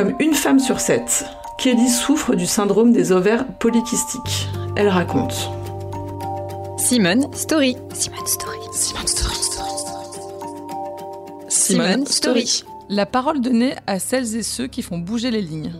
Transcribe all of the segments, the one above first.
Comme une femme sur sept, Kelly souffre du syndrome des ovaires polykystiques. Elle raconte. Simone Story. Simone Story. Simone Story. Simone Story. La parole donnée à celles et ceux qui font bouger les lignes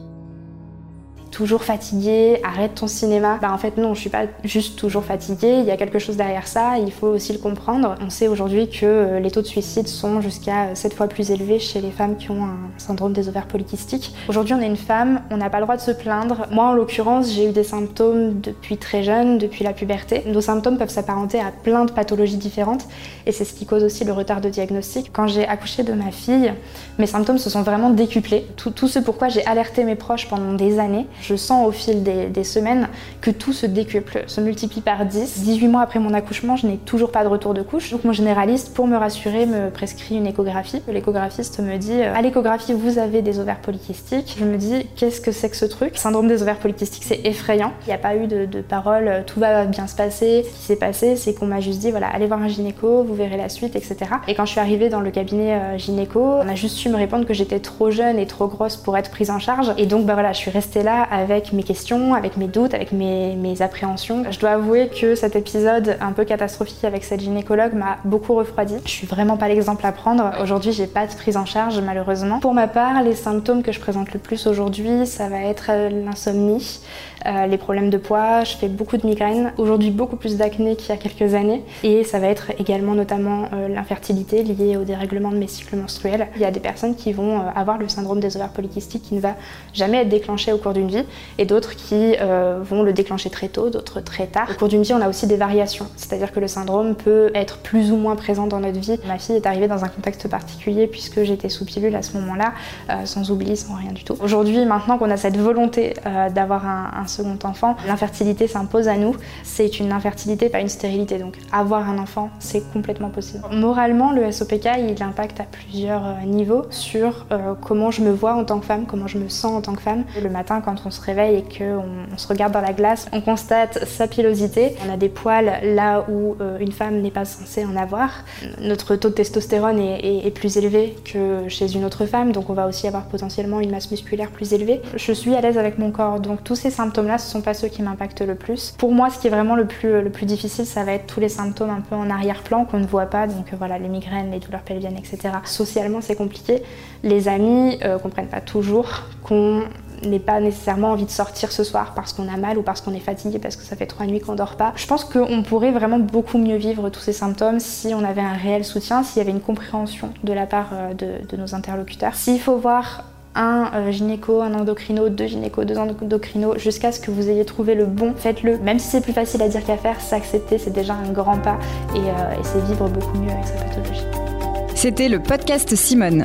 toujours fatigué, arrête ton cinéma. Bah en fait non, je suis pas juste toujours fatiguée, il y a quelque chose derrière ça, il faut aussi le comprendre. On sait aujourd'hui que euh, les taux de suicide sont jusqu'à 7 fois plus élevés chez les femmes qui ont un syndrome des ovaires polykystiques. Aujourd'hui on est une femme, on n'a pas le droit de se plaindre. Moi en l'occurrence j'ai eu des symptômes depuis très jeune, depuis la puberté. Nos symptômes peuvent s'apparenter à plein de pathologies différentes et c'est ce qui cause aussi le retard de diagnostic. Quand j'ai accouché de ma fille, mes symptômes se sont vraiment décuplés. Tout, tout ce pourquoi j'ai alerté mes proches pendant des années je sens au fil des, semaines que tout se décuple, se multiplie par 10. 18 mois après mon accouchement, je n'ai toujours pas de retour de couche. Donc mon généraliste, pour me rassurer, me prescrit une échographie. L'échographiste me dit euh, à l'échographie, vous avez des ovaires polykystiques. Je me dis qu'est-ce que c'est que ce truc? Syndrome des ovaires polykystiques, c'est effrayant. Il n'y a pas eu de, parole, euh, tout va bien se passer. Ce qui s'est passé, c'est qu'on m'a juste dit voilà, allez voir un gynéco, vous verrez la suite, etc. Et quand je suis arrivée dans le cabinet euh, gynéco, on a juste su me répondre que j'étais trop jeune et trop grosse pour être prise en charge. Et donc bah voilà, je suis restée là avec mes questions, avec mes doutes, avec mes, appréhensions. Je dois avouer que cet épisode un peu catastrophique avec cette gynécologue m'a beaucoup refroidi. Je suis vraiment pas l'exemple à prendre. Aujourd'hui, j'ai pas de prise en charge malheureusement. Pour ma part, les symptômes que je présente le plus aujourd'hui, ça va être euh, l'insomnie, euh, les problèmes de poids, je fais beaucoup de migraines, aujourd'hui beaucoup plus d'acné qu'il y a quelques années, et ça va être également notamment euh, l'infertilité liée au dérèglement de mes cycles menstruels. Il y a des personnes qui vont avoir le syndrome des ovaires polykystiques qui ne va jamais être déclenché au cours d'une vie, et d'autres qui euh, vont le déclencher très tôt, d'autres très tard. Au cours d'une vie, on a aussi des variations, c'est-à-dire que le syndrome peut être plus ou moins présent dans notre vie. Ma fille est arrivée dans un contexte particulier puisque j'étais sous pilule à ce moment-là, euh, sans oubli, sans rien du tout. Aujourd'hui, maintenant qu'on a cette volonté euh, d'avoir un, second enfant, l'infertilité s'impose à nous. C'est une infertilité, pas une stérilité. Donc avoir un enfant, c'est complètement possible. Moralement, le SOPK, il impacte à plusieurs niveaux sur comment je me vois en tant que femme, comment je me sens en tant que femme. Le matin, quand on se réveille et qu'on on se regarde dans la glace, on constate sa pilosité. On a des poils là où euh, une femme n'est pas censée en avoir. Notre taux de testostérone est, plus élevé que chez une autre femme, donc on va aussi avoir potentiellement une masse musculaire plus élevée. Je suis à l'aise avec mon corps, donc tous ces symptômes-là, ce sont pas ceux qui m'impactent le plus. Pour moi, ce qui est vraiment le plus, le plus difficile, ça va être tous les symptômes un peu en arrière-plan qu'on ne voit pas, donc euh, voilà, les migraines, les douleurs pelviennes, etc. Socialement, c'est compliqué. Les amis euh, comprennent pas toujours qu'on n'ait pas nécessairement envie de sortir ce soir parce qu'on a mal ou parce qu'on est fatigué, parce que ça fait trois nuits qu'on dort pas. Je pense qu'on pourrait vraiment beaucoup mieux vivre tous ces symptômes si on avait un réel soutien, s'il y avait une compréhension de la part euh, de, nos interlocuteurs. S'il faut voir un euh, gynéco, un endocrino, deux gynécos, deux endocrinos, jusqu'à ce que vous ayez trouvé le bon, faites-le. Même si c'est plus facile à dire qu'à faire, s'accepter, c'est déjà un grand pas et, euh, et c'est vivre beaucoup mieux avec sa pathologie. C'était le podcast Simone.